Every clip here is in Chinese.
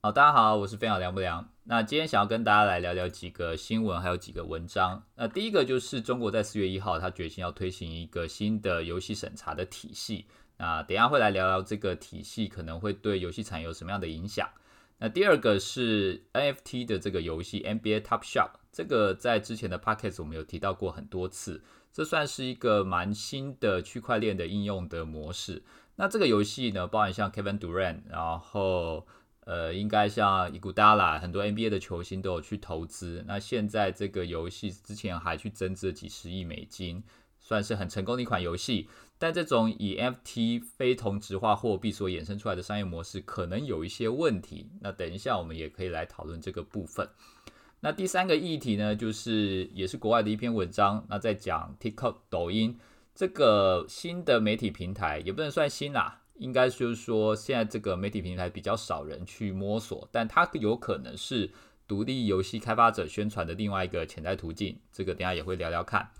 好，大家好，我是飞鸟梁不良。那今天想要跟大家来聊聊几个新闻，还有几个文章。那第一个就是中国在四月一号，他决心要推行一个新的游戏审查的体系。那等下会来聊聊这个体系可能会对游戏产业有什么样的影响。那第二个是 NFT 的这个游戏 NBA Top Shot，这个在之前的 p o c k e t 我们有提到过很多次，这算是一个蛮新的区块链的应用的模式。那这个游戏呢，包含像 Kevin Durant，然后呃，应该像伊古达拉，很多 NBA 的球星都有去投资。那现在这个游戏之前还去增资了几十亿美金，算是很成功的一款游戏。但这种以 FT 非同质化货币所衍生出来的商业模式，可能有一些问题。那等一下我们也可以来讨论这个部分。那第三个议题呢，就是也是国外的一篇文章，那在讲 TikTok 抖音这个新的媒体平台，也不能算新啦。应该就是说，现在这个媒体平台比较少人去摸索，但它有可能是独立游戏开发者宣传的另外一个潜在途径。这个等下也会聊聊看。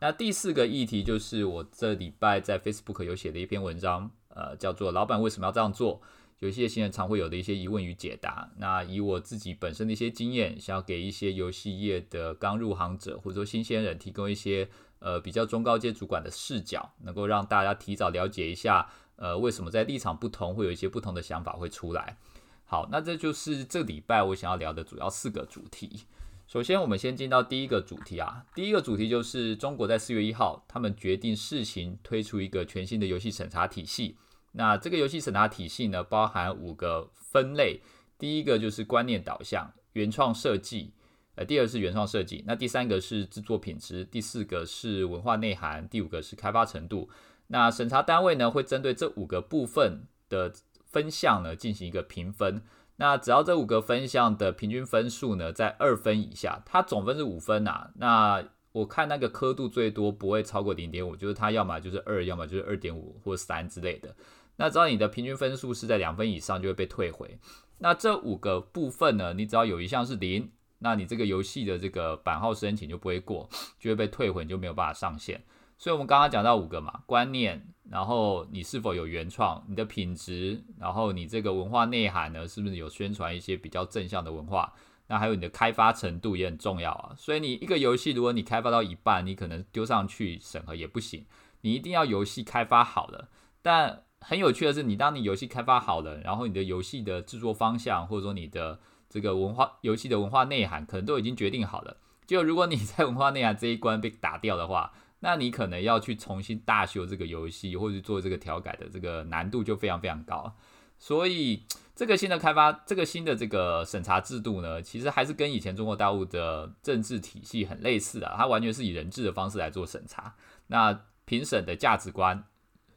那第四个议题就是我这礼拜在 Facebook 有写的一篇文章，呃，叫做“老板为什么要这样做？游戏新人常会有的一些疑问与解答”。那以我自己本身的一些经验，想要给一些游戏业的刚入行者或者说新鲜人提供一些呃比较中高阶主管的视角，能够让大家提早了解一下。呃，为什么在立场不同，会有一些不同的想法会出来？好，那这就是这礼拜我想要聊的主要四个主题。首先，我们先进到第一个主题啊。第一个主题就是中国在四月一号，他们决定试行推出一个全新的游戏审查体系。那这个游戏审查体系呢，包含五个分类。第一个就是观念导向、原创设计，呃，第二是原创设计。那第三个是制作品质，第四个是文化内涵，第五个是开发程度。那审查单位呢，会针对这五个部分的分项呢进行一个评分。那只要这五个分项的平均分数呢在二分以下，它总分是五分啊。那我看那个刻度最多不会超过零点五，就是它要么就是二，要么就是二点五或三之类的。那只要你的平均分数是在两分以上，就会被退回。那这五个部分呢，你只要有一项是零，那你这个游戏的这个版号申请就不会过，就会被退回，你就没有办法上线。所以，我们刚刚讲到五个嘛，观念，然后你是否有原创，你的品质，然后你这个文化内涵呢，是不是有宣传一些比较正向的文化？那还有你的开发程度也很重要啊。所以，你一个游戏，如果你开发到一半，你可能丢上去审核也不行，你一定要游戏开发好了。但很有趣的是，你当你游戏开发好了，然后你的游戏的制作方向，或者说你的这个文化游戏的文化内涵，可能都已经决定好了。就如果你在文化内涵这一关被打掉的话，那你可能要去重新大修这个游戏，或者做这个调改的这个难度就非常非常高。所以这个新的开发，这个新的这个审查制度呢，其实还是跟以前中国大陆的政治体系很类似啊。它完全是以人治的方式来做审查。那评审的价值观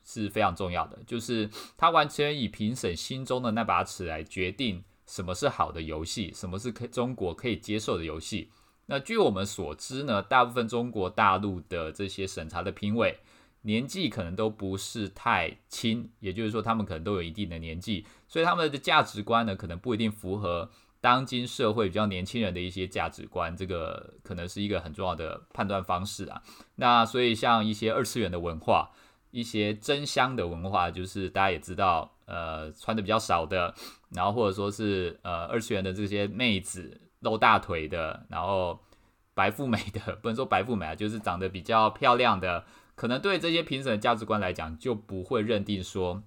是非常重要的，就是它完全以评审心中的那把尺来决定什么是好的游戏，什么是可中国可以接受的游戏。那据我们所知呢，大部分中国大陆的这些审查的评委年纪可能都不是太轻，也就是说他们可能都有一定的年纪，所以他们的价值观呢可能不一定符合当今社会比较年轻人的一些价值观，这个可能是一个很重要的判断方式啊。那所以像一些二次元的文化，一些真香的文化，就是大家也知道，呃，穿的比较少的，然后或者说是呃二次元的这些妹子。露大腿的，然后白富美的，不能说白富美啊，就是长得比较漂亮的，可能对这些评审的价值观来讲，就不会认定说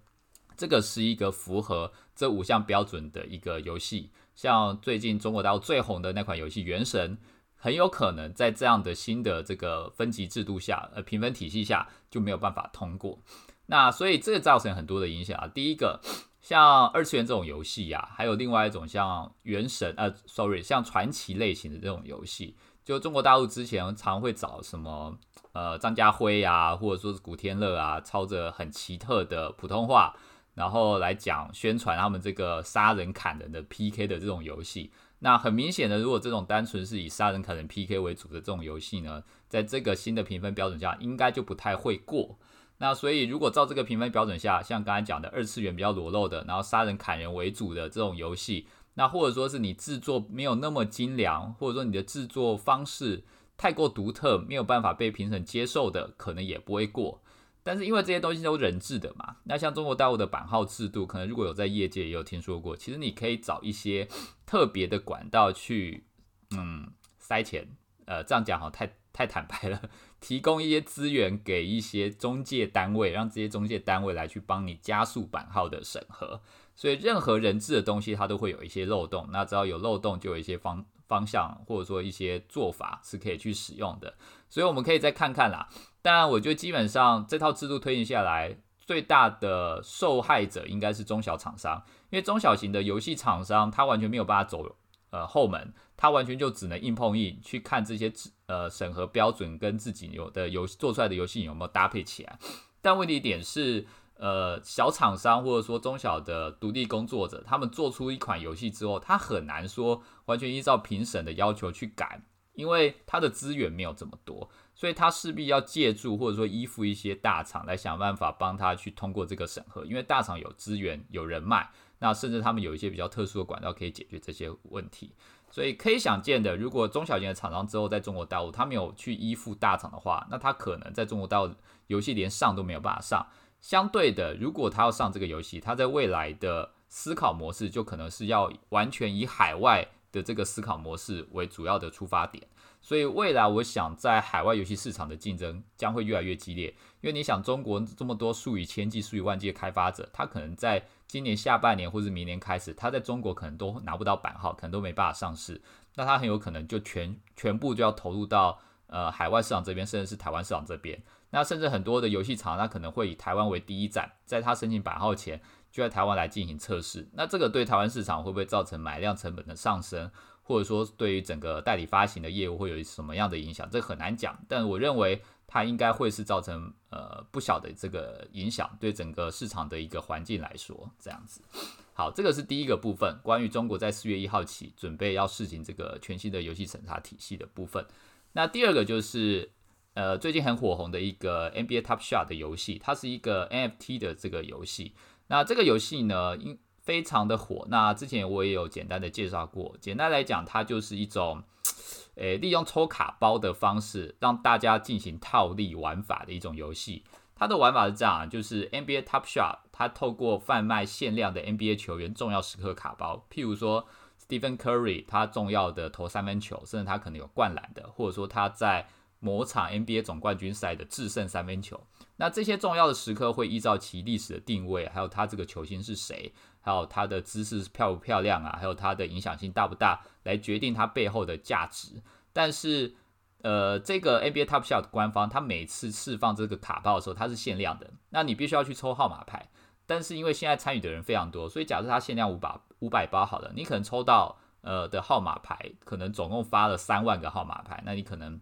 这个是一个符合这五项标准的一个游戏。像最近中国大陆最红的那款游戏《原神》，很有可能在这样的新的这个分级制度下，呃，评分体系下就没有办法通过。那所以这个造成很多的影响啊。第一个。像二次元这种游戏呀，还有另外一种像原神，呃，sorry，像传奇类型的这种游戏，就中国大陆之前常会找什么，呃，张家辉啊，或者说是古天乐啊，操着很奇特的普通话，然后来讲宣传他们这个杀人砍人的 PK 的这种游戏。那很明显的，如果这种单纯是以杀人砍人 PK 为主的这种游戏呢，在这个新的评分标准下，应该就不太会过。那所以，如果照这个评分标准下，像刚才讲的二次元比较裸露的，然后杀人砍人为主的这种游戏，那或者说是你制作没有那么精良，或者说你的制作方式太过独特，没有办法被评审接受的，可能也不会过。但是因为这些东西都人制的嘛，那像中国大陆的版号制度，可能如果有在业界也有听说过，其实你可以找一些特别的管道去，嗯，塞钱，呃，这样讲好太太坦白了，提供一些资源给一些中介单位，让这些中介单位来去帮你加速版号的审核。所以任何人质的东西，它都会有一些漏洞。那只要有漏洞，就有一些方方向或者说一些做法是可以去使用的。所以我们可以再看看啦。当然，我觉得基本上这套制度推行下来，最大的受害者应该是中小厂商，因为中小型的游戏厂商，他完全没有办法走呃后门，他完全就只能硬碰硬去看这些呃审核标准跟自己有的游做出来的游戏有没有搭配起来。但问题点是。呃，小厂商或者说中小的独立工作者，他们做出一款游戏之后，他很难说完全依照评审的要求去改，因为他的资源没有这么多，所以他势必要借助或者说依附一些大厂来想办法帮他去通过这个审核，因为大厂有资源有人脉，那甚至他们有一些比较特殊的管道可以解决这些问题，所以可以想见的，如果中小型的厂商之后在中国大陆他没有去依附大厂的话，那他可能在中国大陆游戏连上都没有办法上。相对的，如果他要上这个游戏，他在未来的思考模式就可能是要完全以海外的这个思考模式为主要的出发点。所以未来我想在海外游戏市场的竞争将会越来越激烈，因为你想中国这么多数以千计、数以万计的开发者，他可能在今年下半年或者明年开始，他在中国可能都拿不到版号，可能都没办法上市，那他很有可能就全全部就要投入到呃海外市场这边，甚至是台湾市场这边。那甚至很多的游戏厂，它可能会以台湾为第一站，在它申请版号前，就在台湾来进行测试。那这个对台湾市场会不会造成买量成本的上升，或者说对于整个代理发行的业务会有什么样的影响？这很难讲。但我认为它应该会是造成呃不小的这个影响，对整个市场的一个环境来说，这样子。好，这个是第一个部分，关于中国在四月一号起准备要试行这个全新的游戏审查体系的部分。那第二个就是。呃，最近很火红的一个 NBA Top Shot 的游戏，它是一个 NFT 的这个游戏。那这个游戏呢，因非常的火。那之前我也有简单的介绍过。简单来讲，它就是一种，诶，利用抽卡包的方式让大家进行套利玩法的一种游戏。它的玩法是这样，就是 NBA Top Shot，它透过贩卖限量的 NBA 球员重要时刻卡包，譬如说 Stephen Curry，他重要的投三分球，甚至他可能有灌篮的，或者说他在某场 NBA 总冠军赛的制胜三分球，那这些重要的时刻会依照其历史的定位，还有他这个球星是谁，还有它的姿势漂不漂亮啊，还有它的影响性大不大，来决定它背后的价值。但是，呃，这个 NBA Top Shot 官方，它每次释放这个卡包的时候，它是限量的，那你必须要去抽号码牌。但是因为现在参与的人非常多，所以假设它限量五百五百包好了，你可能抽到呃的号码牌，可能总共发了三万个号码牌，那你可能。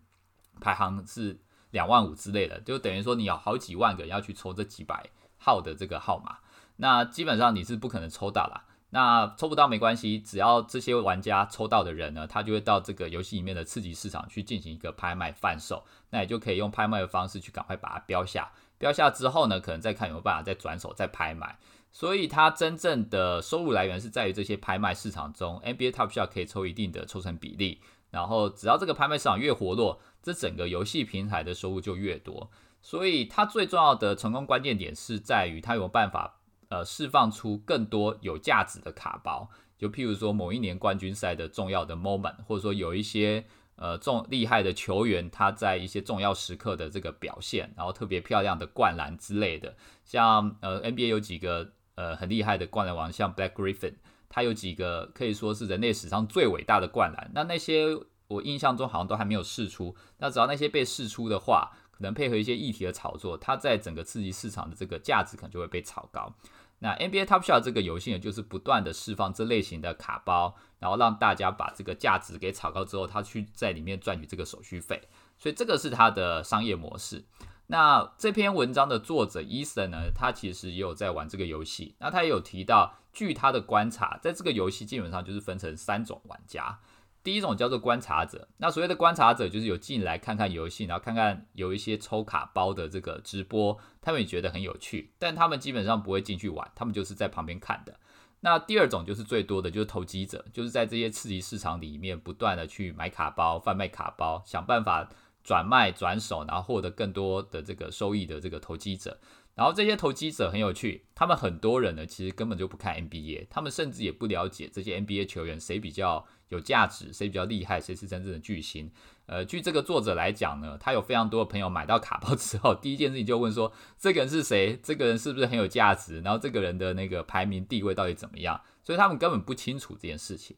排行是两万五之类的，就等于说你有好几万个要去抽这几百号的这个号码，那基本上你是不可能抽到啦。那抽不到没关系，只要这些玩家抽到的人呢，他就会到这个游戏里面的次级市场去进行一个拍卖贩售，那也就可以用拍卖的方式去赶快把它标下。标下之后呢，可能再看有没有办法再转手再拍卖。所以它真正的收入来源是在于这些拍卖市场中，NBA Top Shot 可以抽一定的抽成比例。然后只要这个拍卖市场越活络，这整个游戏平台的收入就越多。所以它最重要的成功关键点是在于它有办法呃释放出更多有价值的卡包。就譬如说某一年冠军赛的重要的 moment，或者说有一些呃重厉害的球员他在一些重要时刻的这个表现，然后特别漂亮的灌篮之类的。像呃 NBA 有几个呃很厉害的灌篮王，像 Black Griffin。他有几个可以说是人类史上最伟大的灌篮，那那些我印象中好像都还没有试出。那只要那些被试出的话，可能配合一些议题的炒作，它在整个刺激市场的这个价值可能就会被炒高。那 NBA Top Shot 这个游戏呢，就是不断的释放这类型的卡包，然后让大家把这个价值给炒高之后，他去在里面赚取这个手续费。所以这个是它的商业模式。那这篇文章的作者 Eason 呢，他其实也有在玩这个游戏。那他也有提到。据他的观察，在这个游戏基本上就是分成三种玩家。第一种叫做观察者，那所谓的观察者就是有进来看看游戏，然后看看有一些抽卡包的这个直播，他们也觉得很有趣，但他们基本上不会进去玩，他们就是在旁边看的。那第二种就是最多的就是投机者，就是在这些刺激市场里面不断的去买卡包、贩卖卡包，想办法转卖转手，然后获得更多的这个收益的这个投机者。然后这些投机者很有趣，他们很多人呢，其实根本就不看 NBA，他们甚至也不了解这些 NBA 球员谁比较有价值，谁比较厉害，谁是真正的巨星。呃，据这个作者来讲呢，他有非常多的朋友买到卡包之后，第一件事情就问说，这个人是谁？这个人是不是很有价值？然后这个人的那个排名地位到底怎么样？所以他们根本不清楚这件事情。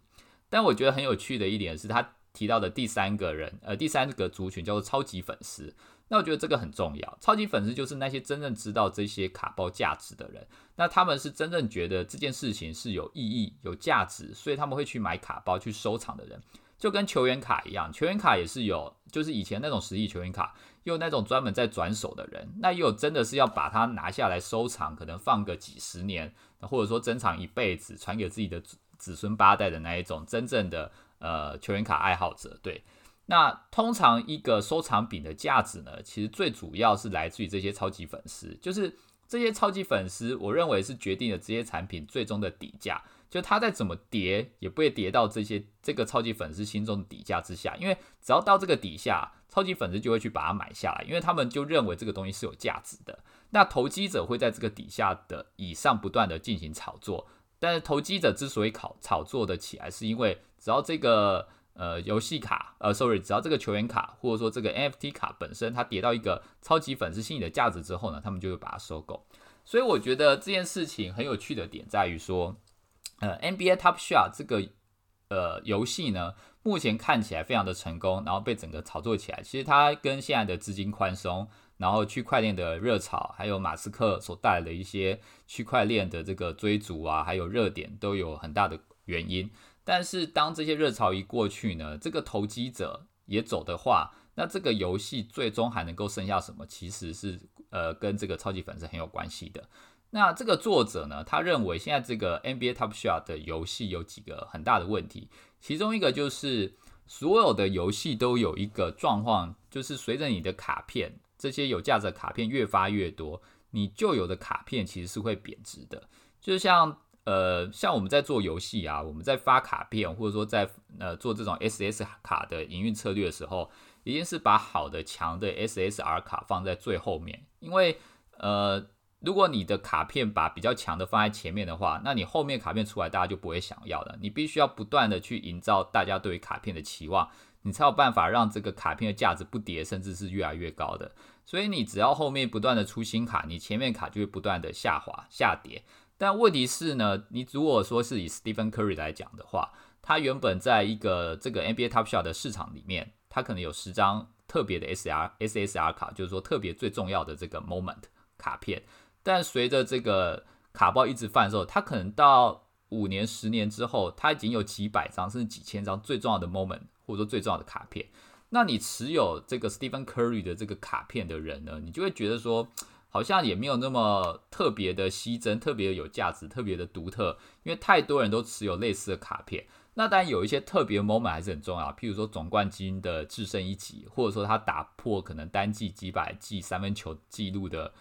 但我觉得很有趣的一点是他提到的第三个人，呃，第三个族群叫做超级粉丝。那我觉得这个很重要，超级粉丝就是那些真正知道这些卡包价值的人，那他们是真正觉得这件事情是有意义、有价值，所以他们会去买卡包去收藏的人，就跟球员卡一样，球员卡也是有，就是以前那种实力球员卡，有那种专门在转手的人，那也有真的是要把它拿下来收藏，可能放个几十年，或者说珍藏一辈子，传给自己的子孙八代的那一种真正的呃球员卡爱好者，对。那通常一个收藏品的价值呢，其实最主要是来自于这些超级粉丝，就是这些超级粉丝，我认为是决定了这些产品最终的底价，就它再怎么跌，也不会跌到这些这个超级粉丝心中的底价之下，因为只要到这个底下，超级粉丝就会去把它买下来，因为他们就认为这个东西是有价值的。那投机者会在这个底下的以上不断的进行炒作，但是投机者之所以炒炒作的起来，是因为只要这个。呃，游戏卡，呃，sorry，只要这个球员卡或者说这个 NFT 卡本身它跌到一个超级粉丝心理的价值之后呢，他们就会把它收购。所以我觉得这件事情很有趣的点在于说，呃，NBA Top Shot 这个呃游戏呢，目前看起来非常的成功，然后被整个炒作起来。其实它跟现在的资金宽松，然后区块链的热潮，还有马斯克所带来的一些区块链的这个追逐啊，还有热点都有很大的原因。但是当这些热潮一过去呢，这个投机者也走的话，那这个游戏最终还能够剩下什么？其实是呃跟这个超级粉丝很有关系的。那这个作者呢，他认为现在这个 NBA Top Shot 的游戏有几个很大的问题，其中一个就是所有的游戏都有一个状况，就是随着你的卡片这些有价值的卡片越发越多，你旧有的卡片其实是会贬值的，就像。呃，像我们在做游戏啊，我们在发卡片，或者说在呃做这种 SS 卡的营运策略的时候，一定是把好的强的 SSR 卡放在最后面，因为呃，如果你的卡片把比较强的放在前面的话，那你后面卡片出来大家就不会想要了。你必须要不断的去营造大家对于卡片的期望，你才有办法让这个卡片的价值不跌，甚至是越来越高的。所以你只要后面不断的出新卡，你前面卡就会不断的下滑下跌。但问题是呢，你如果说是以 Stephen Curry 来讲的话，他原本在一个这个 NBA Top Shot 的市场里面，他可能有十张特别的 SR SSR 卡，就是说特别最重要的这个 Moment 卡片。但随着这个卡包一直贩售，他可能到五年、十年之后，他已经有几百张甚至几千张最重要的 Moment 或者说最重要的卡片。那你持有这个 Stephen Curry 的这个卡片的人呢，你就会觉得说。好像也没有那么特别的稀珍，特别有价值，特别的独特，因为太多人都持有类似的卡片。那当然有一些特别 moment 还是很重要，譬如说总冠军的制胜一击，或者说他打破可能单季几百记三分球记录的，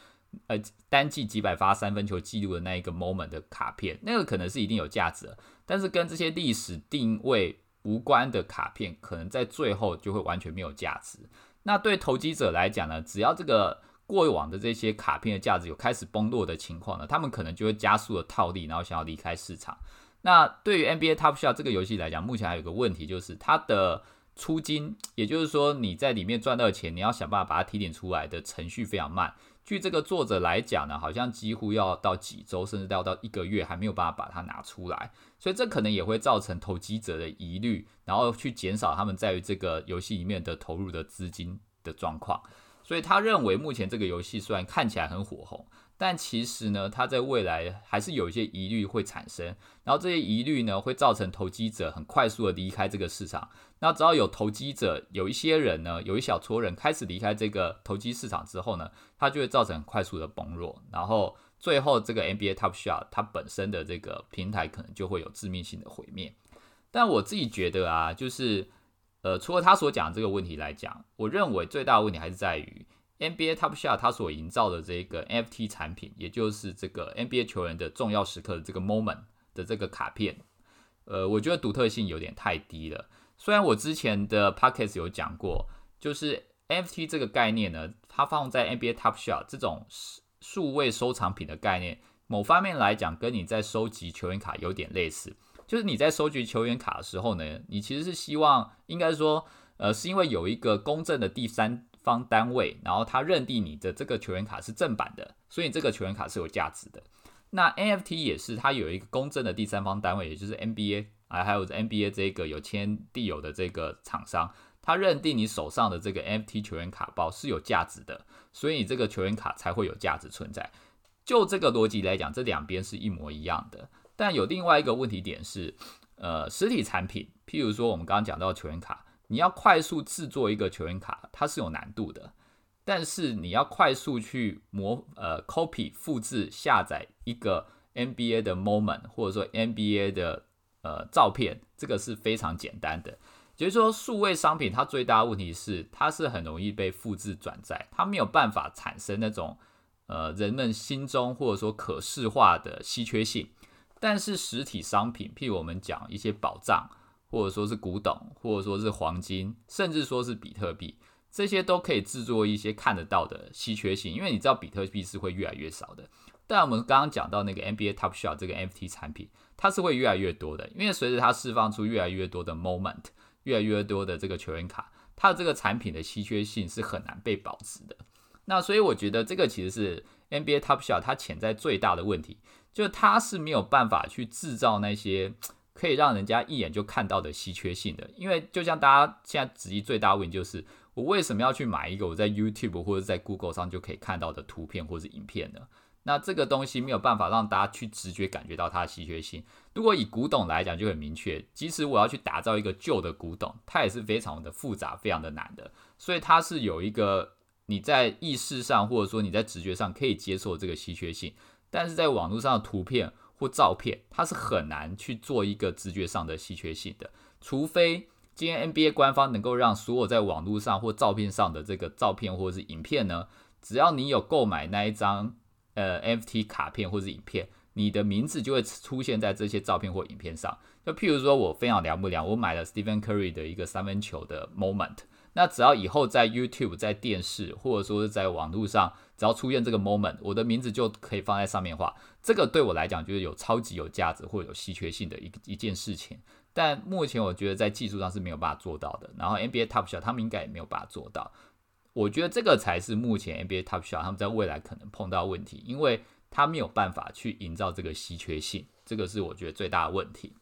呃，单季几百发三分球记录的那一个 moment 的卡片，那个可能是一定有价值的。但是跟这些历史定位无关的卡片，可能在最后就会完全没有价值。那对投机者来讲呢，只要这个。过往的这些卡片的价值有开始崩落的情况呢，他们可能就会加速的套利，然后想要离开市场。那对于 NBA Top Shot 这个游戏来讲，目前还有个问题就是它的出金，也就是说你在里面赚到的钱，你要想办法把它提点出来的程序非常慢。据这个作者来讲呢，好像几乎要到几周，甚至要到一个月还没有办法把它拿出来，所以这可能也会造成投机者的疑虑，然后去减少他们在于这个游戏里面的投入的资金的状况。所以他认为，目前这个游戏虽然看起来很火红，但其实呢，它在未来还是有一些疑虑会产生。然后这些疑虑呢，会造成投机者很快速的离开这个市场。那只要有投机者，有一些人呢，有一小撮人开始离开这个投机市场之后呢，它就会造成很快速的崩落。然后最后这个 NBA Top Shot 它本身的这个平台可能就会有致命性的毁灭。但我自己觉得啊，就是。呃，除了他所讲这个问题来讲，我认为最大的问题还是在于 NBA Top Shot 它所营造的这个 NFT 产品，也就是这个 NBA 球员的重要时刻的这个 moment 的这个卡片，呃，我觉得独特性有点太低了。虽然我之前的 Pockets 有讲过，就是 NFT 这个概念呢，它放在 NBA Top Shot 这种数位收藏品的概念，某方面来讲，跟你在收集球员卡有点类似。就是你在收集球员卡的时候呢，你其实是希望，应该说，呃，是因为有一个公正的第三方单位，然后他认定你的这个球员卡是正版的，所以这个球员卡是有价值的。那 NFT 也是，它有一个公正的第三方单位，也就是 NBA 啊，还有 NBA 这个有签地有的这个厂商，他认定你手上的这个 NFT 球员卡包是有价值的，所以你这个球员卡才会有价值存在。就这个逻辑来讲，这两边是一模一样的。但有另外一个问题点是，呃，实体产品，譬如说我们刚刚讲到球员卡，你要快速制作一个球员卡，它是有难度的。但是你要快速去模呃 copy 复制下载一个 NBA 的 moment 或者说 NBA 的呃照片，这个是非常简单的。就是说数位商品它最大的问题是它是很容易被复制转载，它没有办法产生那种呃人们心中或者说可视化的稀缺性。但是实体商品，譬如我们讲一些宝藏，或者说是古董，或者说是黄金，甚至说是比特币。这些都可以制作一些看得到的稀缺性，因为你知道比特币是会越来越少的。但我们刚刚讲到那个 NBA Top Shot 这个 NFT 产品，它是会越来越多的，因为随着它释放出越来越多的 moment，越来越多的这个球员卡，它的这个产品的稀缺性是很难被保持的。那所以我觉得这个其实是 NBA Top Shot 它潜在最大的问题，就它是没有办法去制造那些可以让人家一眼就看到的稀缺性的。因为就像大家现在质疑最大问题就是。我为什么要去买一个我在 YouTube 或者在 Google 上就可以看到的图片或者影片呢？那这个东西没有办法让大家去直觉感觉到它的稀缺性。如果以古董来讲，就很明确，即使我要去打造一个旧的古董，它也是非常的复杂、非常的难的。所以它是有一个你在意识上或者说你在直觉上可以接受这个稀缺性，但是在网络上的图片或照片，它是很难去做一个直觉上的稀缺性的，除非。今天 NBA 官方能够让所有在网络上或照片上的这个照片或者是影片呢，只要你有购买那一张呃 NFT 卡片或者影片，你的名字就会出现在这些照片或影片上。就譬如说我非常凉不凉，我买了 Stephen Curry 的一个三分球的 moment，那只要以后在 YouTube、在电视或者说是在网络上，只要出现这个 moment，我的名字就可以放在上面画，这个对我来讲就是有超级有价值或有稀缺性的一一件事情。但目前我觉得在技术上是没有办法做到的，然后 NBA Top Shot 他们应该也没有办法做到。我觉得这个才是目前 NBA Top Shot 他们在未来可能碰到问题，因为他没有办法去营造这个稀缺性，这个是我觉得最大的问题。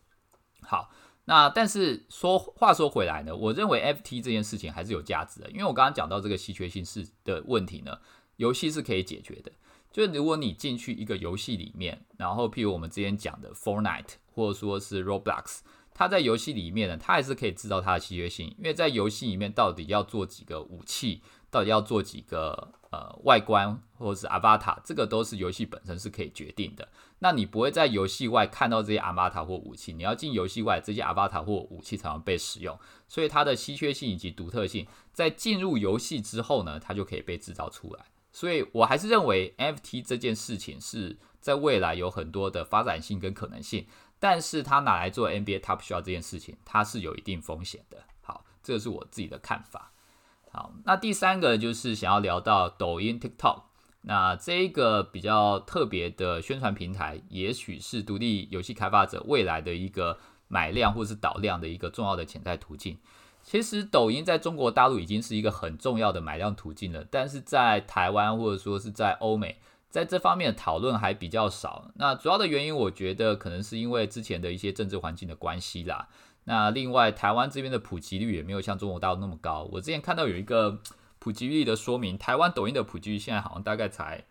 好，那但是说话说回来呢，我认为 FT 这件事情还是有价值的，因为我刚刚讲到这个稀缺性是的问题呢，游戏是可以解决的。就是如果你进去一个游戏里面，然后譬如我们之前讲的 Fortnite 或者说是 Roblox。它在游戏里面呢，它还是可以制造它的稀缺性，因为在游戏里面到底要做几个武器，到底要做几个呃外观或者是 avatar，这个都是游戏本身是可以决定的。那你不会在游戏外看到这些 avatar 或武器，你要进游戏外这些 avatar 或武器才能被使用。所以它的稀缺性以及独特性，在进入游戏之后呢，它就可以被制造出来。所以我还是认为 NFT 这件事情是在未来有很多的发展性跟可能性。但是它拿来做 NBA Top Shot 这件事情，它是有一定风险的。好，这是我自己的看法。好，那第三个就是想要聊到抖音 TikTok，那这一个比较特别的宣传平台，也许是独立游戏开发者未来的一个买量或是导量的一个重要的潜在途径。其实抖音在中国大陆已经是一个很重要的买量途径了，但是在台湾或者说是在欧美。在这方面的讨论还比较少。那主要的原因，我觉得可能是因为之前的一些政治环境的关系啦。那另外，台湾这边的普及率也没有像中国大陆那么高。我之前看到有一个普及率的说明，台湾抖音的普及率现在好像大概才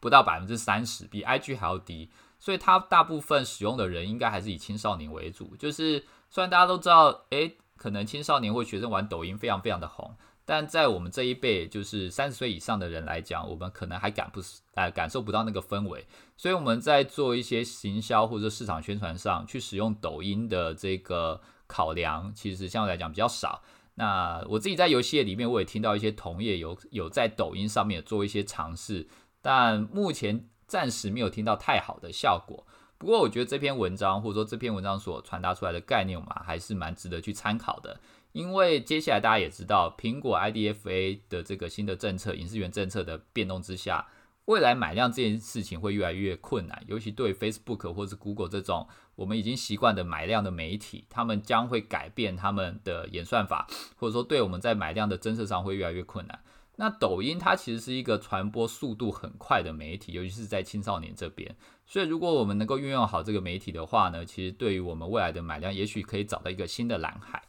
不到百分之三十，比 IG 还要低。所以它大部分使用的人应该还是以青少年为主。就是虽然大家都知道，诶，可能青少年或学生玩抖音非常非常的红。但在我们这一辈，就是三十岁以上的人来讲，我们可能还感不呃感受不到那个氛围，所以我们在做一些行销或者市场宣传上去使用抖音的这个考量，其实相对来讲比较少。那我自己在游戏业里面，我也听到一些同业有有在抖音上面做一些尝试，但目前暂时没有听到太好的效果。不过我觉得这篇文章或者说这篇文章所传达出来的概念嘛，还是蛮值得去参考的。因为接下来大家也知道，苹果 IDFA 的这个新的政策、隐私源政策的变动之下，未来买量这件事情会越来越困难。尤其对 Facebook 或是 Google 这种我们已经习惯的买量的媒体，他们将会改变他们的演算法，或者说对我们在买量的侦测上会越来越困难。那抖音它其实是一个传播速度很快的媒体，尤其是在青少年这边。所以如果我们能够运用好这个媒体的话呢，其实对于我们未来的买量，也许可以找到一个新的蓝海。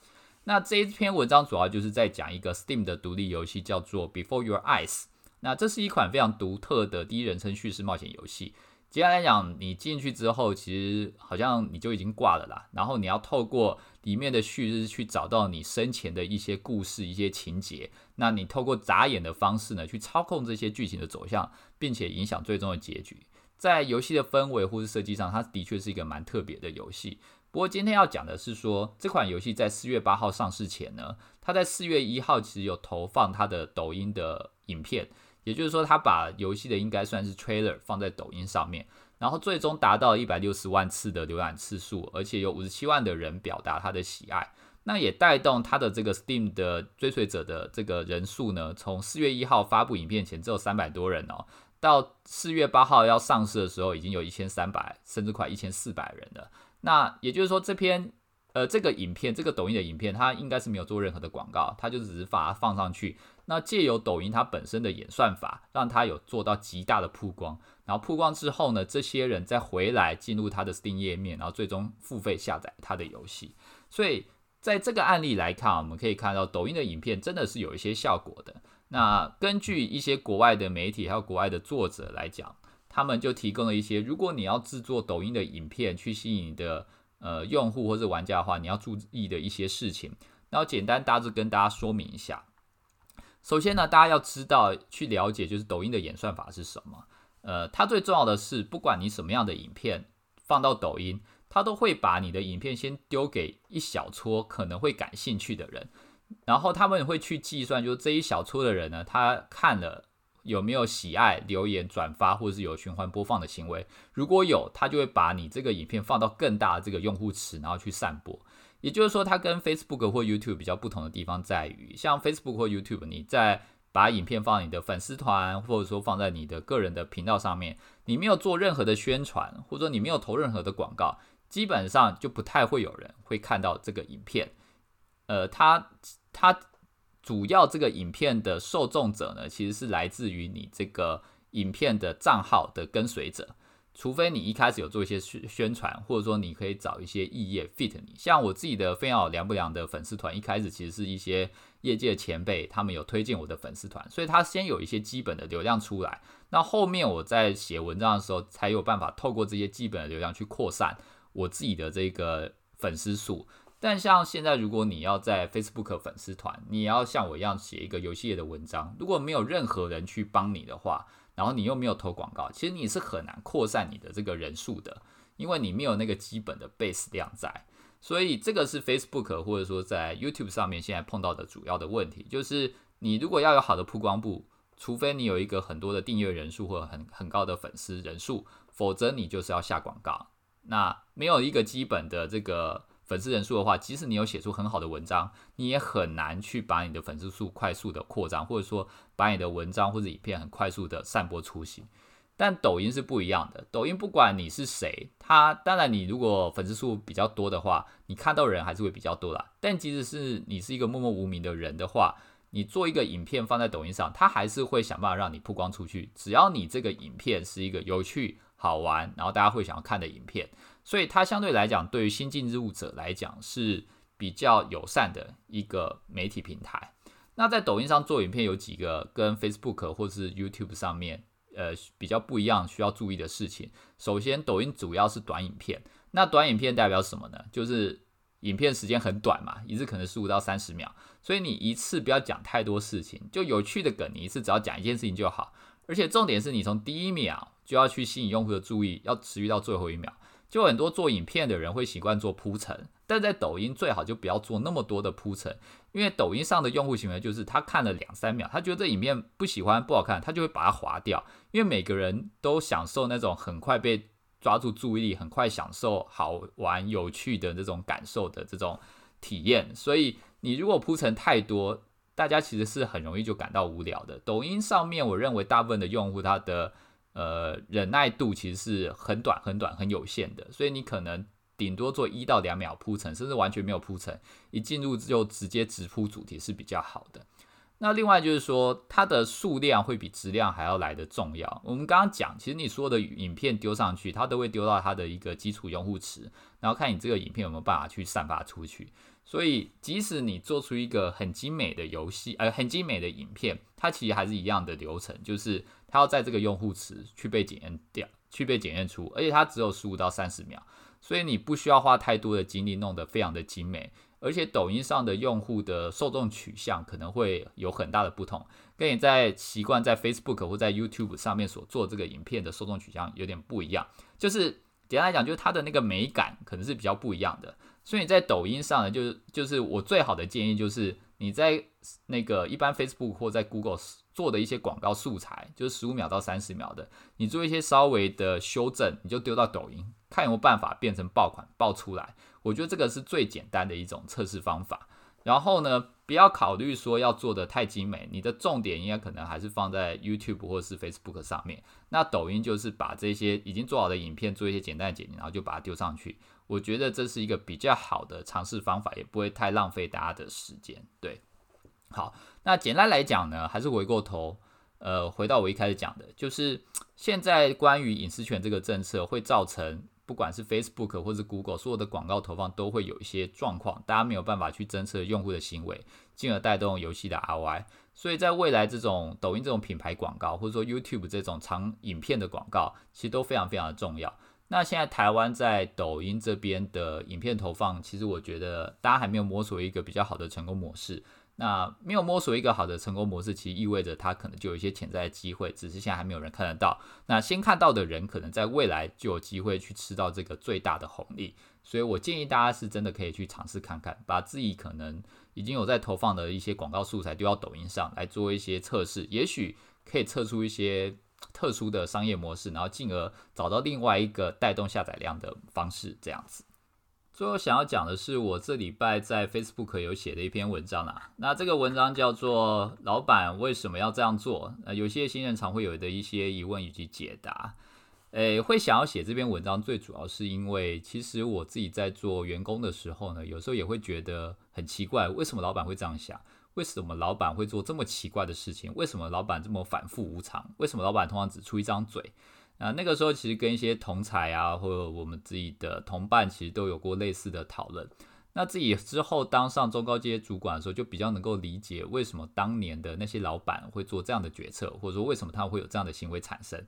那这一篇文章主要就是在讲一个 Steam 的独立游戏，叫做 Before Your Eyes。那这是一款非常独特的第一人称叙事冒险游戏。接下来讲，你进去之后，其实好像你就已经挂了啦。然后你要透过里面的叙事去找到你生前的一些故事、一些情节。那你透过眨眼的方式呢，去操控这些剧情的走向，并且影响最终的结局。在游戏的氛围或是设计上，它的确是一个蛮特别的游戏。不过今天要讲的是说，这款游戏在四月八号上市前呢，它在四月一号其实有投放它的抖音的影片，也就是说，它把游戏的应该算是 trailer 放在抖音上面，然后最终达到一百六十万次的浏览次数，而且有五十七万的人表达他的喜爱，那也带动它的这个 Steam 的追随者的这个人数呢，从四月一号发布影片前只有三百多人哦，到四月八号要上市的时候，已经有一千三百，甚至快一千四百人了。那也就是说，这篇呃这个影片，这个抖音的影片，它应该是没有做任何的广告，它就只是把它放上去。那借由抖音它本身的演算法，让它有做到极大的曝光。然后曝光之后呢，这些人再回来进入它的 Steam 页面，然后最终付费下载它的游戏。所以在这个案例来看，我们可以看到抖音的影片真的是有一些效果的。那根据一些国外的媒体还有国外的作者来讲。他们就提供了一些，如果你要制作抖音的影片去吸引你的呃用户或者玩家的话，你要注意的一些事情。那简单大致跟大家说明一下。首先呢，大家要知道去了解就是抖音的演算法是什么。呃，它最重要的是，不管你什么样的影片放到抖音，它都会把你的影片先丢给一小撮可能会感兴趣的人，然后他们会去计算，就是这一小撮的人呢，他看了。有没有喜爱、留言、转发，或者是有循环播放的行为？如果有，他就会把你这个影片放到更大的这个用户池，然后去散播。也就是说，它跟 Facebook 或 YouTube 比较不同的地方在于，像 Facebook 或 YouTube，你在把影片放你的粉丝团，或者说放在你的个人的频道上面，你没有做任何的宣传，或者说你没有投任何的广告，基本上就不太会有人会看到这个影片。呃，它它。主要这个影片的受众者呢，其实是来自于你这个影片的账号的跟随者，除非你一开始有做一些宣宣传，或者说你可以找一些异业 fit 你。像我自己的非常良不良的粉丝团，一开始其实是一些业界前辈，他们有推荐我的粉丝团，所以他先有一些基本的流量出来，那后面我在写文章的时候，才有办法透过这些基本的流量去扩散我自己的这个粉丝数。但像现在，如果你要在 Facebook 粉丝团，你要像我一样写一个游戏业的文章，如果没有任何人去帮你的话，然后你又没有投广告，其实你是很难扩散你的这个人数的，因为你没有那个基本的 base 量在。所以这个是 Facebook 或者说在 YouTube 上面现在碰到的主要的问题，就是你如果要有好的曝光度，除非你有一个很多的订阅人数或者很很高的粉丝人数，否则你就是要下广告。那没有一个基本的这个。粉丝人数的话，即使你有写出很好的文章，你也很难去把你的粉丝数快速的扩张，或者说把你的文章或者影片很快速的散播出去。但抖音是不一样的，抖音不管你是谁，它当然你如果粉丝数比较多的话，你看到人还是会比较多啦。但即使是你是一个默默无名的人的话，你做一个影片放在抖音上，它还是会想办法让你曝光出去。只要你这个影片是一个有趣、好玩，然后大家会想要看的影片。所以它相对来讲，对于新进入者来讲是比较友善的一个媒体平台。那在抖音上做影片有几个跟 Facebook 或是 YouTube 上面呃比较不一样需要注意的事情。首先，抖音主要是短影片。那短影片代表什么呢？就是影片时间很短嘛，一次可能十五到三十秒。所以你一次不要讲太多事情，就有趣的梗，你一次只要讲一件事情就好。而且重点是你从第一秒就要去吸引用户的注意，要持续到最后一秒。就很多做影片的人会习惯做铺陈，但在抖音最好就不要做那么多的铺陈，因为抖音上的用户行为就是他看了两三秒，他觉得这影片不喜欢不好看，他就会把它划掉。因为每个人都享受那种很快被抓住注意力，很快享受好玩、有趣的这种感受的这种体验。所以你如果铺陈太多，大家其实是很容易就感到无聊的。抖音上面，我认为大部分的用户他的呃忍耐度其实是很短、很短、很有限的，所以你可能顶多做一到两秒铺陈，甚至完全没有铺陈，一进入就直接直铺主题是比较好的。那另外就是说，它的数量会比质量还要来的重要。我们刚刚讲，其实你所有的影片丢上去，它都会丢到它的一个基础用户池，然后看你这个影片有没有办法去散发出去。所以，即使你做出一个很精美的游戏，呃，很精美的影片，它其实还是一样的流程，就是它要在这个用户池去被检验掉，去被检验出，而且它只有十五到三十秒，所以你不需要花太多的精力弄得非常的精美。而且抖音上的用户的受众取向可能会有很大的不同，跟你在习惯在 Facebook 或在 YouTube 上面所做这个影片的受众取向有点不一样。就是简单来讲，就是它的那个美感可能是比较不一样的。所以你在抖音上呢，就是就是我最好的建议就是你在那个一般 Facebook 或在 Google 做的一些广告素材，就是十五秒到三十秒的，你做一些稍微的修正，你就丢到抖音，看有没有办法变成爆款爆出来。我觉得这个是最简单的一种测试方法。然后呢，不要考虑说要做的太精美，你的重点应该可能还是放在 YouTube 或是 Facebook 上面。那抖音就是把这些已经做好的影片做一些简单的剪辑，然后就把它丢上去。我觉得这是一个比较好的尝试方法，也不会太浪费大家的时间。对，好，那简单来讲呢，还是回过头，呃，回到我一开始讲的，就是现在关于隐私权这个政策会造成。不管是 Facebook 或是 Google，所有的广告投放都会有一些状况，大家没有办法去侦测用户的行为，进而带动游戏的 ROI。所以在未来，这种抖音这种品牌广告，或者说 YouTube 这种长影片的广告，其实都非常非常的重要。那现在台湾在抖音这边的影片投放，其实我觉得大家还没有摸索一个比较好的成功模式。那没有摸索一个好的成功模式，其实意味着它可能就有一些潜在的机会，只是现在还没有人看得到。那先看到的人，可能在未来就有机会去吃到这个最大的红利。所以我建议大家是真的可以去尝试看看，把自己可能已经有在投放的一些广告素材丢到抖音上来做一些测试，也许可以测出一些特殊的商业模式，然后进而找到另外一个带动下载量的方式，这样子。最后想要讲的是，我这礼拜在 Facebook 有写的一篇文章啊。那这个文章叫做“老板为什么要这样做”。呃，有些新人常会有的一些疑问以及解答。诶，会想要写这篇文章，最主要是因为，其实我自己在做员工的时候呢，有时候也会觉得很奇怪，为什么老板会这样想？为什么老板会做这么奇怪的事情？为什么老板这么反复无常？为什么老板通常只出一张嘴？啊，那个时候其实跟一些同才啊，或者我们自己的同伴，其实都有过类似的讨论。那自己之后当上中高阶主管的时候，就比较能够理解为什么当年的那些老板会做这样的决策，或者说为什么他会有这样的行为产生。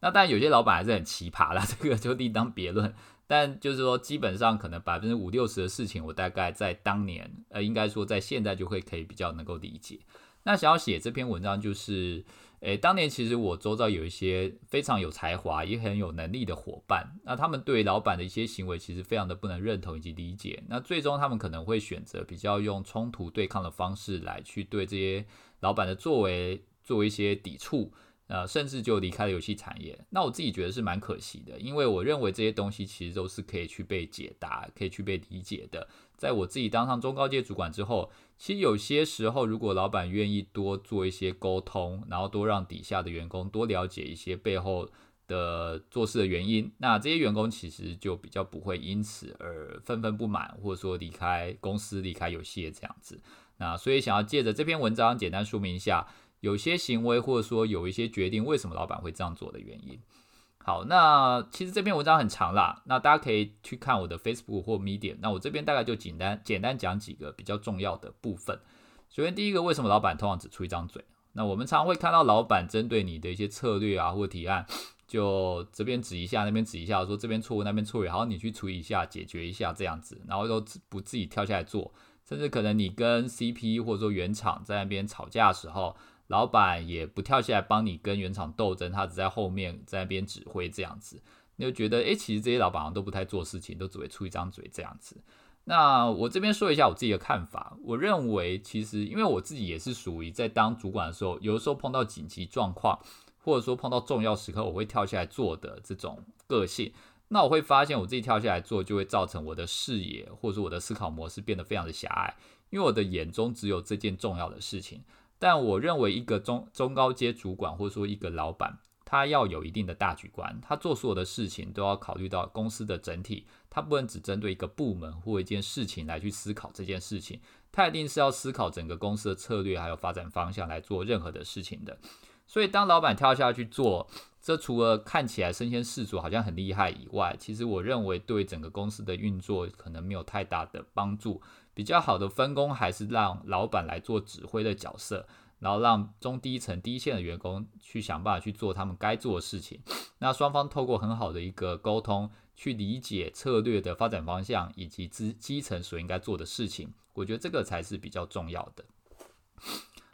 那当然有些老板还是很奇葩啦，这个就另当别论。但就是说，基本上可能百分之五六十的事情，我大概在当年，呃，应该说在现在就会可以比较能够理解。那想要写这篇文章就是。诶，当年其实我周遭有一些非常有才华也很有能力的伙伴，那他们对老板的一些行为其实非常的不能认同以及理解，那最终他们可能会选择比较用冲突对抗的方式来去对这些老板的作为做一些抵触。呃，甚至就离开了游戏产业。那我自己觉得是蛮可惜的，因为我认为这些东西其实都是可以去被解答、可以去被理解的。在我自己当上中高阶主管之后，其实有些时候，如果老板愿意多做一些沟通，然后多让底下的员工多了解一些背后的做事的原因，那这些员工其实就比较不会因此而愤愤不满，或者说离开公司、离开游戏这样子。那所以想要借着这篇文章简单说明一下。有些行为或者说有一些决定，为什么老板会这样做的原因。好，那其实这篇文章很长啦，那大家可以去看我的 Facebook 或 Medium。那我这边大概就简单简单讲几个比较重要的部分。首先，第一个，为什么老板通常只出一张嘴？那我们常会看到老板针对你的一些策略啊或提案，就这边指一下，那边指一下，说这边错误，那边错误，好，你去处理一下，解决一下这样子，然后都不自己跳下来做，甚至可能你跟 CP 或者说原厂在那边吵架的时候。老板也不跳下来帮你跟原厂斗争，他只在后面在那边指挥这样子，你就觉得诶，其实这些老板好像都不太做事情，都只会出一张嘴这样子。那我这边说一下我自己的看法，我认为其实因为我自己也是属于在当主管的时候，有的时候碰到紧急状况，或者说碰到重要时刻，我会跳下来做的这种个性。那我会发现我自己跳下来做，就会造成我的视野或者说我的思考模式变得非常的狭隘，因为我的眼中只有这件重要的事情。但我认为一个中中高阶主管或者说一个老板，他要有一定的大局观，他做所有的事情都要考虑到公司的整体，他不能只针对一个部门或一件事情来去思考这件事情，他一定是要思考整个公司的策略还有发展方向来做任何的事情的。所以当老板跳下去做，这除了看起来身先士卒好像很厉害以外，其实我认为对整个公司的运作可能没有太大的帮助。比较好的分工还是让老板来做指挥的角色，然后让中低层、低线的员工去想办法去做他们该做的事情。那双方透过很好的一个沟通，去理解策略的发展方向以及基基层所应该做的事情，我觉得这个才是比较重要的。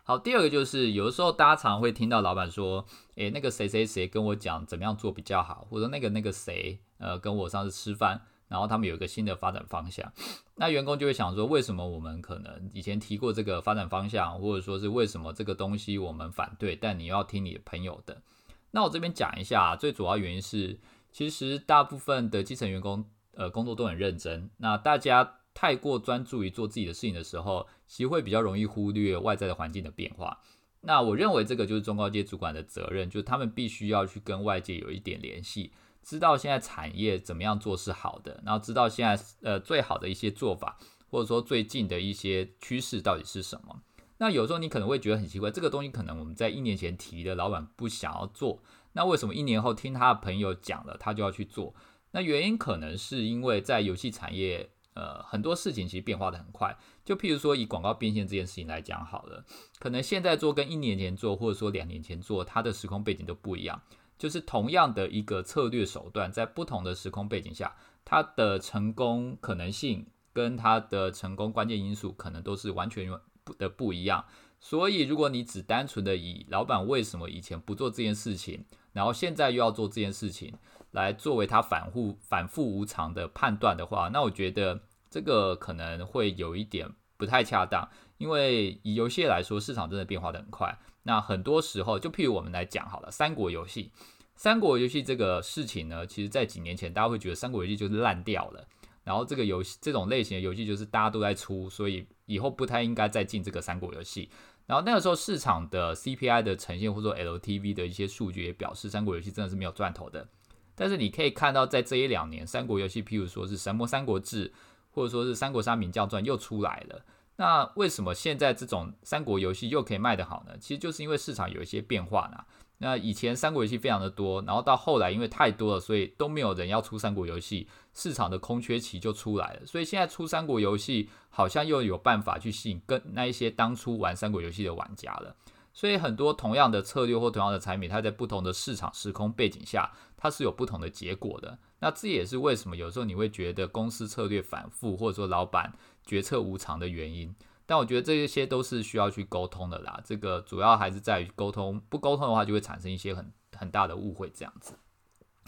好，第二个就是有的时候大家常会听到老板说：“诶，那个谁谁谁跟我讲怎么样做比较好，或者那个那个谁呃跟我上次吃饭。”然后他们有一个新的发展方向，那员工就会想说，为什么我们可能以前提过这个发展方向，或者说是为什么这个东西我们反对，但你要听你的朋友的？那我这边讲一下，最主要原因是，其实大部分的基层员工，呃，工作都很认真。那大家太过专注于做自己的事情的时候，其实会比较容易忽略外在的环境的变化。那我认为这个就是中高阶主管的责任，就是他们必须要去跟外界有一点联系。知道现在产业怎么样做是好的，然后知道现在呃最好的一些做法，或者说最近的一些趋势到底是什么。那有时候你可能会觉得很奇怪，这个东西可能我们在一年前提的，老板不想要做，那为什么一年后听他的朋友讲了，他就要去做？那原因可能是因为在游戏产业，呃很多事情其实变化的很快。就譬如说以广告变现这件事情来讲好了，可能现在做跟一年前做，或者说两年前做，它的时空背景都不一样。就是同样的一个策略手段，在不同的时空背景下，它的成功可能性跟它的成功关键因素可能都是完全不的不一样。所以，如果你只单纯的以老板为什么以前不做这件事情，然后现在又要做这件事情，来作为他反复反复无常的判断的话，那我觉得这个可能会有一点不太恰当。因为以游戏来说，市场真的变化的很快。那很多时候，就譬如我们来讲好了，三国游戏，三国游戏这个事情呢，其实在几年前，大家会觉得三国游戏就是烂掉了。然后这个游戏这种类型的游戏，就是大家都在出，所以以后不太应该再进这个三国游戏。然后那个时候市场的 CPI 的呈现，或者说 LTV 的一些数据也表示，三国游戏真的是没有赚头的。但是你可以看到，在这一两年，三国游戏，譬如说是《神魔三国志》，或者说是《三国杀名将传》又出来了。那为什么现在这种三国游戏又可以卖得好呢？其实就是因为市场有一些变化呢。那以前三国游戏非常的多，然后到后来因为太多了，所以都没有人要出三国游戏，市场的空缺期就出来了。所以现在出三国游戏好像又有办法去吸引跟那一些当初玩三国游戏的玩家了。所以很多同样的策略或同样的产品，它在不同的市场时空背景下，它是有不同的结果的。那这也是为什么有时候你会觉得公司策略反复，或者说老板。决策无常的原因，但我觉得这些都是需要去沟通的啦。这个主要还是在于沟通，不沟通的话就会产生一些很很大的误会。这样子，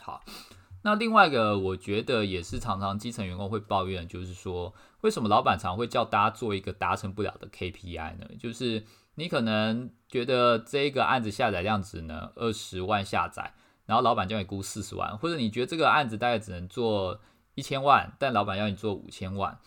好，那另外一个我觉得也是常常基层员工会抱怨，就是说为什么老板常会叫大家做一个达成不了的 KPI 呢？就是你可能觉得这个案子下载量只能二十万下载，然后老板叫你估四十万，或者你觉得这个案子大概只能做一千万，但老板要你做五千万。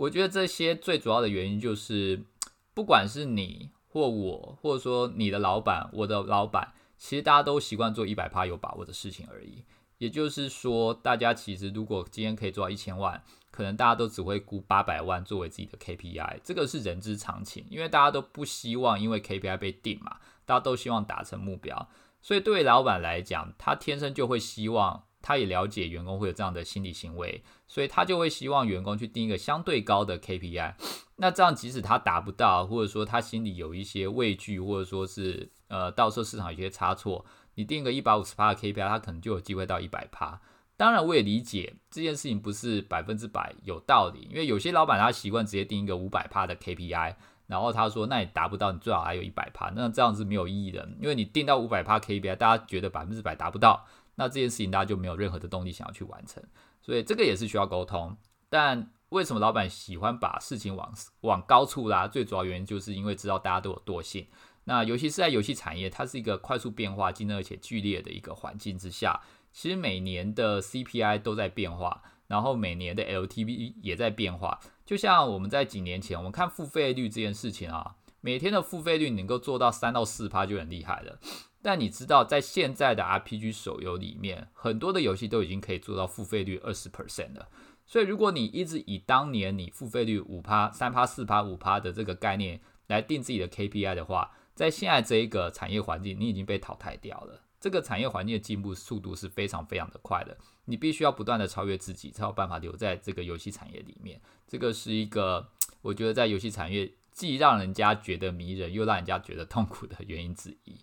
我觉得这些最主要的原因就是，不管是你或我，或者说你的老板、我的老板，其实大家都习惯做一百趴有把握的事情而已。也就是说，大家其实如果今天可以做到一千万，可能大家都只会估八百万作为自己的 KPI，这个是人之常情，因为大家都不希望因为 KPI 被定嘛，大家都希望达成目标，所以对于老板来讲，他天生就会希望。他也了解员工会有这样的心理行为，所以他就会希望员工去定一个相对高的 KPI。那这样即使他达不到，或者说他心里有一些畏惧，或者说是呃到时候市场有些差错，你定个一百五十趴的 KPI，他可能就有机会到一百趴。当然，我也理解这件事情不是百分之百有道理，因为有些老板他习惯直接定一个五百趴的 KPI，然后他说那你达不到，你最好还有一百趴，那这样是没有意义的，因为你定到五百趴 KPI，大家觉得百分之百达不到。那这件事情大家就没有任何的动力想要去完成，所以这个也是需要沟通。但为什么老板喜欢把事情往往高处拉？最主要原因就是因为知道大家都有惰性。那尤其是在游戏产业，它是一个快速变化、竞争而且剧烈的一个环境之下，其实每年的 CPI 都在变化，然后每年的 LTV 也在变化。就像我们在几年前，我们看付费率这件事情啊，每天的付费率能够做到三到四趴就很厉害了。但你知道，在现在的 RPG 手游里面，很多的游戏都已经可以做到付费率二十 percent 了。所以，如果你一直以当年你付费率五趴、三趴、四趴、五趴的这个概念来定自己的 KPI 的话，在现在这一个产业环境，你已经被淘汰掉了。这个产业环境的进步速度是非常非常的快的，你必须要不断的超越自己，才有办法留在这个游戏产业里面。这个是一个我觉得在游戏产业既让人家觉得迷人，又让人家觉得痛苦的原因之一。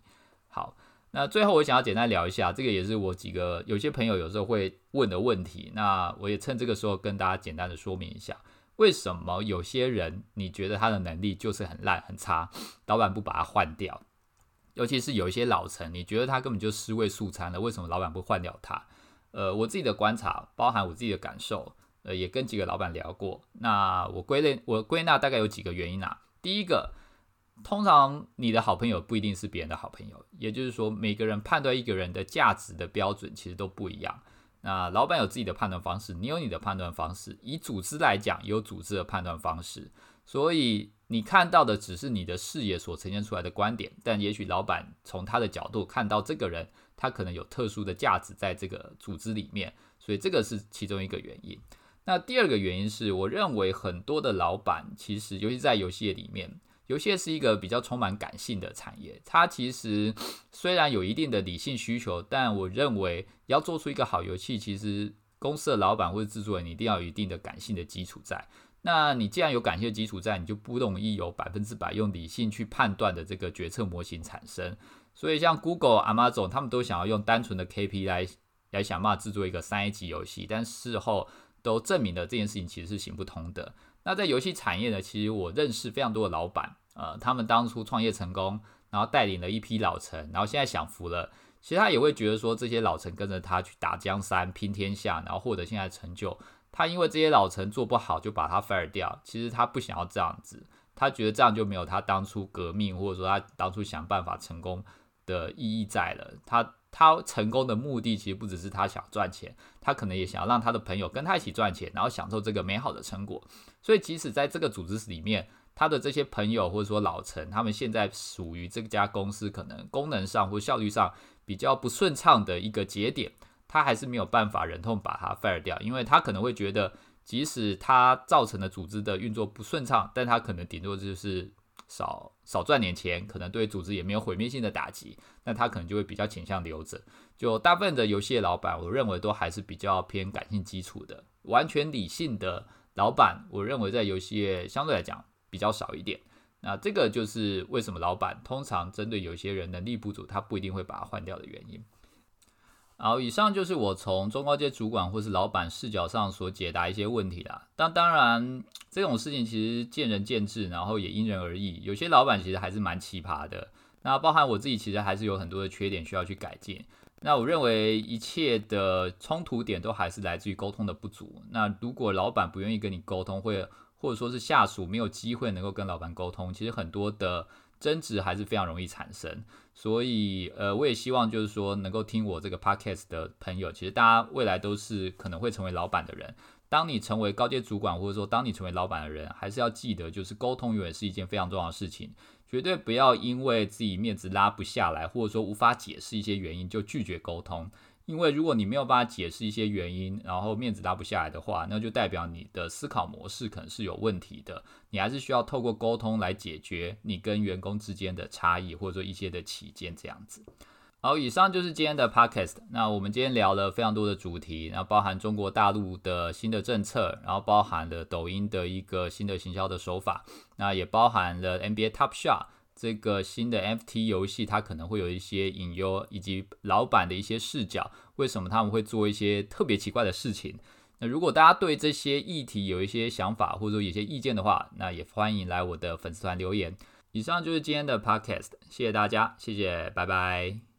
好，那最后我想要简单聊一下，这个也是我几个有些朋友有时候会问的问题。那我也趁这个时候跟大家简单的说明一下，为什么有些人你觉得他的能力就是很烂很差，老板不把他换掉？尤其是有一些老臣，你觉得他根本就尸位素餐了，为什么老板不换掉他？呃，我自己的观察，包含我自己的感受，呃，也跟几个老板聊过。那我归类，我归纳大概有几个原因啊。第一个。通常你的好朋友不一定是别人的好朋友，也就是说，每个人判断一个人的价值的标准其实都不一样。那老板有自己的判断方式，你有你的判断方式。以组织来讲，有组织的判断方式，所以你看到的只是你的视野所呈现出来的观点，但也许老板从他的角度看到这个人，他可能有特殊的价值在这个组织里面，所以这个是其中一个原因。那第二个原因是，我认为很多的老板其实，尤其在游戏业里面。游戏是一个比较充满感性的产业，它其实虽然有一定的理性需求，但我认为要做出一个好游戏，其实公司的老板或者制作人，一定要有一定的感性的基础在。那你既然有感性的基础在，你就不容易有百分之百用理性去判断的这个决策模型产生。所以像 Google、Amazon 他们都想要用单纯的 KP 来来想办法制作一个三 A 级游戏，但事后都证明了这件事情其实是行不通的。那在游戏产业呢，其实我认识非常多的老板，呃，他们当初创业成功，然后带领了一批老臣，然后现在享福了。其实他也会觉得说，这些老臣跟着他去打江山、拼天下，然后获得现在成就。他因为这些老臣做不好，就把他 fire 掉。其实他不想要这样子，他觉得这样就没有他当初革命或者说他当初想办法成功的意义在了。他他成功的目的其实不只是他想赚钱，他可能也想要让他的朋友跟他一起赚钱，然后享受这个美好的成果。所以，即使在这个组织里面，他的这些朋友或者说老陈，他们现在属于这家公司可能功能上或效率上比较不顺畅的一个节点，他还是没有办法忍痛把它 fire 掉，因为他可能会觉得，即使他造成的组织的运作不顺畅，但他可能顶多就是少少赚点钱，可能对组织也没有毁灭性的打击，那他可能就会比较倾向留着。就大部分的游戏老板，我认为都还是比较偏感性基础的，完全理性的。老板，我认为在游戏业相对来讲比较少一点。那这个就是为什么老板通常针对有些人能力不足，他不一定会把他换掉的原因。好，以上就是我从中高阶主管或是老板视角上所解答一些问题啦。但当然，这种事情其实见仁见智，然后也因人而异。有些老板其实还是蛮奇葩的。那包含我自己，其实还是有很多的缺点需要去改进。那我认为一切的冲突点都还是来自于沟通的不足。那如果老板不愿意跟你沟通，会或者说是下属没有机会能够跟老板沟通，其实很多的争执还是非常容易产生。所以，呃，我也希望就是说，能够听我这个 podcast 的朋友，其实大家未来都是可能会成为老板的人。当你成为高阶主管，或者说当你成为老板的人，还是要记得，就是沟通永远是一件非常重要的事情。绝对不要因为自己面子拉不下来，或者说无法解释一些原因就拒绝沟通。因为如果你没有办法解释一些原因，然后面子拉不下来的话，那就代表你的思考模式可能是有问题的。你还是需要透过沟通来解决你跟员工之间的差异，或者说一些的起见这样子。好，以上就是今天的 podcast。那我们今天聊了非常多的主题，然后包含中国大陆的新的政策，然后包含了抖音的一个新的行销的手法，那也包含了 NBA Top Shot 这个新的 FT 游戏，它可能会有一些隐忧，以及老板的一些视角，为什么他们会做一些特别奇怪的事情？那如果大家对这些议题有一些想法或者说有些意见的话，那也欢迎来我的粉丝团留言。以上就是今天的 podcast，谢谢大家，谢谢，拜拜。